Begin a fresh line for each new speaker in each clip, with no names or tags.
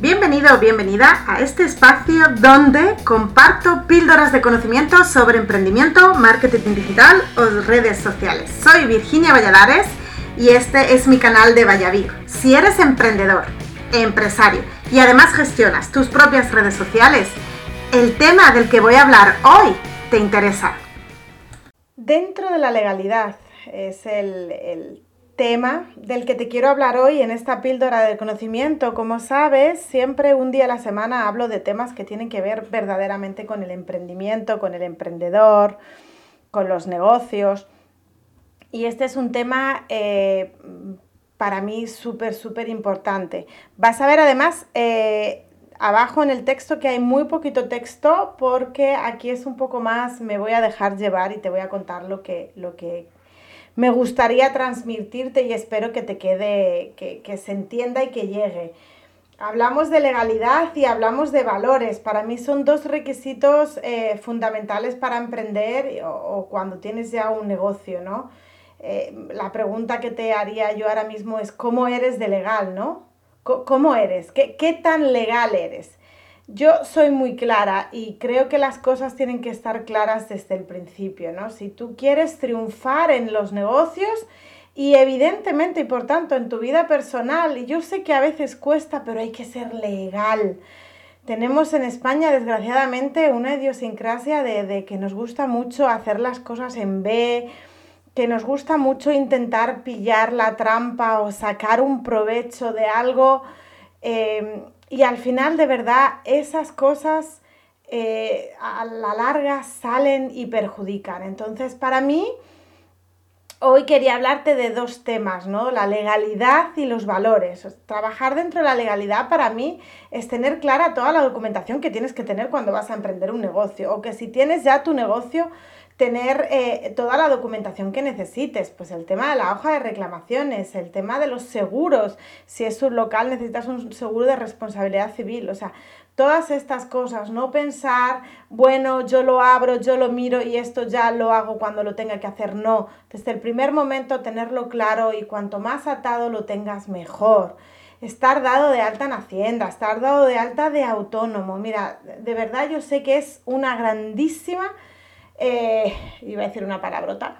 Bienvenido o bienvenida a este espacio donde comparto píldoras de conocimiento sobre emprendimiento, marketing digital o redes sociales. Soy Virginia Valladares y este es mi canal de Vallavir. Si eres emprendedor, empresario y además gestionas tus propias redes sociales, el tema del que voy a hablar hoy te interesa. Dentro de la legalidad es el, tema del que te quiero hablar hoy en esta píldora del conocimiento. Como sabes, siempre un día a la semana hablo de temas que tienen que ver verdaderamente con el emprendimiento, con el emprendedor, con los negocios. Y este es un tema eh, para mí súper, súper importante. Vas a ver además eh, abajo en el texto que hay muy poquito texto porque aquí es un poco más, me voy a dejar llevar y te voy a contar lo que, lo que me gustaría transmitirte y espero que te quede, que, se entienda y que llegue. Hablamos de legalidad y hablamos de valores. Para mí son dos requisitos eh, fundamentales para emprender o, cuando tienes ya un negocio, ¿no? Eh, la pregunta que te haría yo ahora mismo es cómo eres de legal, ¿no? ¿Cómo eres? ¿Qué, ¿Qué tan legal eres? Yo soy muy clara y creo que las cosas tienen que estar claras desde el principio, ¿no? Si tú quieres triunfar en los negocios y evidentemente y por tanto en tu vida personal, y yo sé que a veces cuesta, pero hay que ser legal. Tenemos en España, desgraciadamente, una idiosincrasia de, de que nos gusta mucho hacer las cosas en B, que nos gusta mucho intentar pillar la trampa o sacar un provecho de algo. Eh, y al final, de verdad, esas cosas eh, a la larga salen y perjudican. Entonces, para mí, hoy quería hablarte de dos temas, ¿no? La legalidad y los valores. Trabajar dentro de la legalidad para mí es tener clara toda la documentación que tienes que tener cuando vas a emprender un negocio. O que si tienes ya tu negocio, tener eh, toda la documentación que necesites, pues el tema de la hoja de reclamaciones, el tema de los seguros, si es un local necesitas un seguro de responsabilidad civil, o sea, todas estas cosas, no pensar, bueno, yo lo abro, yo lo miro y esto ya lo hago cuando lo tenga que hacer, no, desde el primer momento tenerlo claro y cuanto más atado lo tengas mejor estar dado de alta en Hacienda, estar dado de alta de autónomo. Mira, de verdad yo sé que es una grandísima eh, iba a decir una palabrota,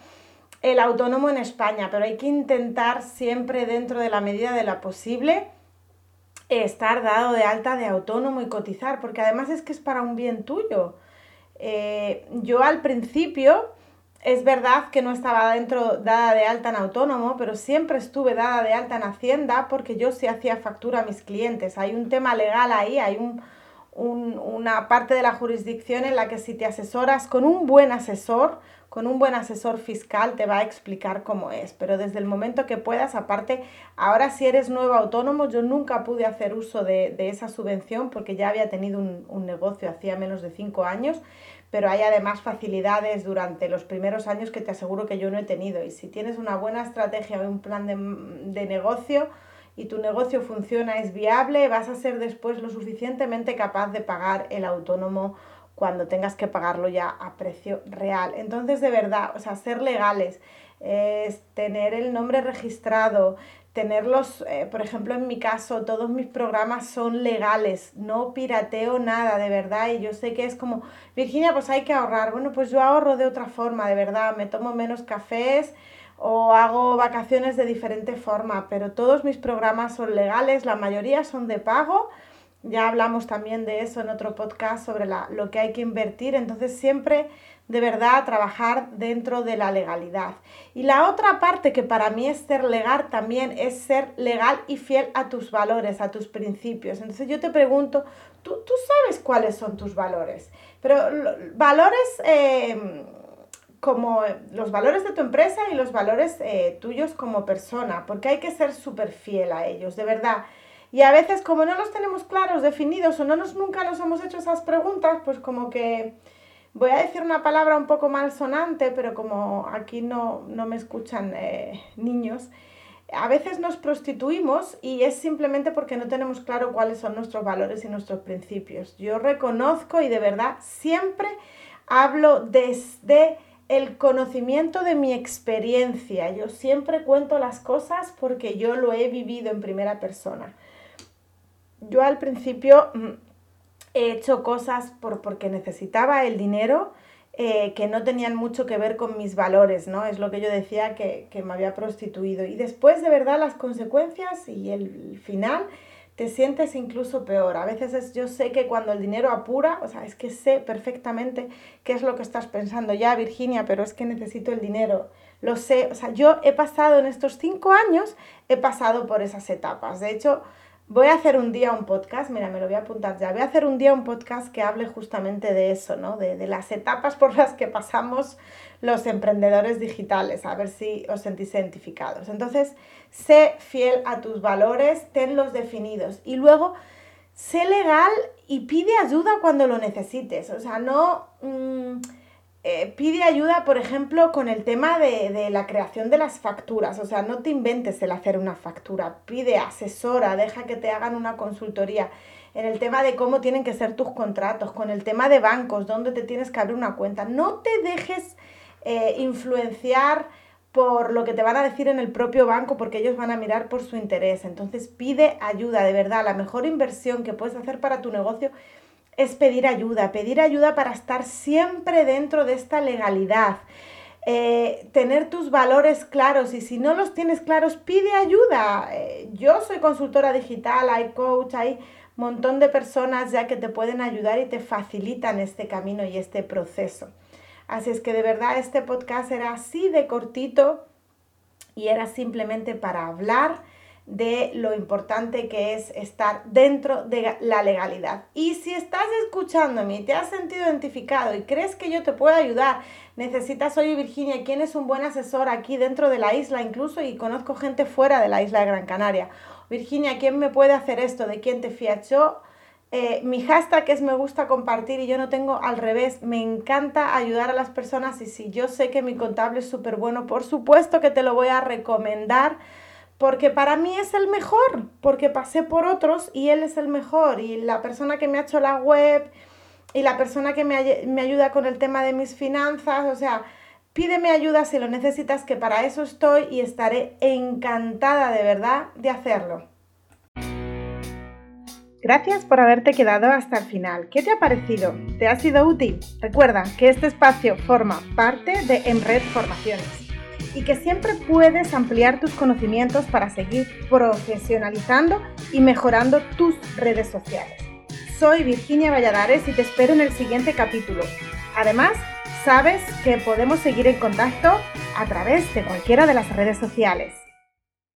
el autónomo en España, pero hay que intentar siempre dentro de la medida de lo posible estar dado de alta de autónomo y cotizar, porque además es que es para un bien tuyo. Eh, yo al principio es verdad que no estaba dentro dada de alta en autónomo, pero siempre estuve dada de alta en Hacienda porque yo sí hacía factura a mis clientes. Hay un tema legal ahí, hay un, una parte de la jurisdicción en la que si te asesoras con un buen asesor, con un buen asesor fiscal te va a explicar cómo es, pero desde el momento que puedas, aparte, ahora si eres nuevo autónomo, yo nunca pude hacer uso de, esa subvención porque ya había tenido un, negocio hacía menos de cinco años, pero hay además facilidades durante los primeros años que te aseguro que yo no he tenido. Y si tienes una buena estrategia o un plan de, de negocio, y tu negocio funciona, es viable, vas a ser después lo suficientemente capaz de pagar el autónomo cuando tengas que pagarlo ya a precio real. Entonces, de verdad, o sea, ser legales, es tener el nombre registrado, tenerlos, eh, por ejemplo, en mi caso, todos mis programas son legales, no pirateo nada, de verdad, y yo sé que es como, Virginia, pues hay que ahorrar. Bueno, pues yo ahorro de otra forma, de verdad, me tomo menos cafés, o hago vacaciones de diferente forma, pero todos mis programas son legales, la mayoría son de pago. Ya hablamos también de eso en otro podcast sobre la, lo que hay que invertir, entonces siempre de verdad trabajar dentro de la legalidad. Y la otra parte que para mí es ser legal también es ser legal y fiel a tus valores, a tus principios. Entonces yo te pregunto, ¿tú, tú sabes cuáles son tus valores? Pero valores... Eh, como los valores de tu empresa y los valores eh, tuyos como persona, porque hay que ser súper fiel a ellos, de verdad. Y a veces como no los tenemos claros, definidos, o no nos nunca nos hemos hecho esas preguntas, pues como que voy a decir una palabra un poco malsonante, pero como aquí no, no me escuchan eh, niños, a veces nos prostituimos y es simplemente porque no tenemos claro cuáles son nuestros valores y nuestros principios. Yo reconozco y de verdad siempre hablo desde el conocimiento de mi experiencia. Yo siempre cuento las cosas porque yo lo he vivido en primera persona. yo al principio mm, he hecho cosas por, porque necesitaba el dinero eh, que no tenían mucho que ver con mis valores, ¿no? Es lo que yo decía que, que me había prostituido. Y después, de verdad, las consecuencias y el final te sientes incluso peor. A veces es, yo sé que cuando el dinero apura, o sea, es que sé perfectamente qué es lo que estás pensando ya, Virginia, pero es que necesito el dinero. Lo sé, o sea, yo he pasado en estos cinco años, he pasado por esas etapas. De hecho, Voy a hacer un día un podcast, mira, me lo voy a apuntar ya. Voy a hacer un día un podcast que hable justamente de eso, ¿no? De, de, las etapas por las que pasamos los emprendedores digitales, a ver si os sentís identificados. Entonces, sé fiel a tus valores, tenlos definidos y luego sé legal y pide ayuda cuando lo necesites. O sea, no... Mmm, eh, pide ayuda, por ejemplo, con el tema de, la creación de las facturas. O sea, no te inventes el hacer una factura. Pide asesora, deja que te hagan una consultoría. En el tema de cómo tienen que ser tus contratos, con el tema de bancos, dónde te tienes que abrir una cuenta. No te dejes eh, influenciar por lo que te van a decir en el propio banco porque ellos van a mirar por su interés. Entonces pide ayuda, de verdad. La mejor inversión que puedes hacer para tu negocio es pedir ayuda, pedir ayuda para estar siempre dentro de esta legalidad. Eh, tener tus valores claros y si no los tienes claros, pide ayuda. Eh, yo soy consultora digital, hay coach, hay montón de personas ya que te pueden ayudar y te facilitan este camino y este proceso. Así es que de verdad este podcast era así de cortito y era simplemente para hablar de lo importante que es estar dentro de la legalidad. Y si estás escuchándome y te has sentido identificado y crees que yo te puedo ayudar, necesitas, oye Virginia, ¿quién es un buen asesor aquí dentro de la isla incluso? Y conozco gente fuera de la isla de Gran Canaria. Virginia, ¿quién me puede hacer esto? ¿De quién te fías? Yo, eh, mi hashtag es me gusta compartir y yo no tengo al revés. Me encanta ayudar a las personas y si yo sé que mi contable es súper bueno, por supuesto que te lo voy a recomendar porque para mí es el mejor, porque pasé por otros y él es el mejor. Y la persona que me ha hecho la web y la persona que me, me ayuda con el tema de mis finanzas, o sea, pídeme ayuda si lo necesitas, que para eso estoy y estaré encantada de verdad de hacerlo. Gracias por haberte quedado hasta el final. ¿Qué te ha parecido? ¿Te ha sido útil? Recuerda que este espacio forma parte de Enred Formaciones y que siempre puedes ampliar tus conocimientos para seguir profesionalizando y mejorando tus redes sociales. Soy Virginia Valladares y te espero en el siguiente capítulo. Además, sabes que podemos seguir en contacto a través de cualquiera de las redes sociales.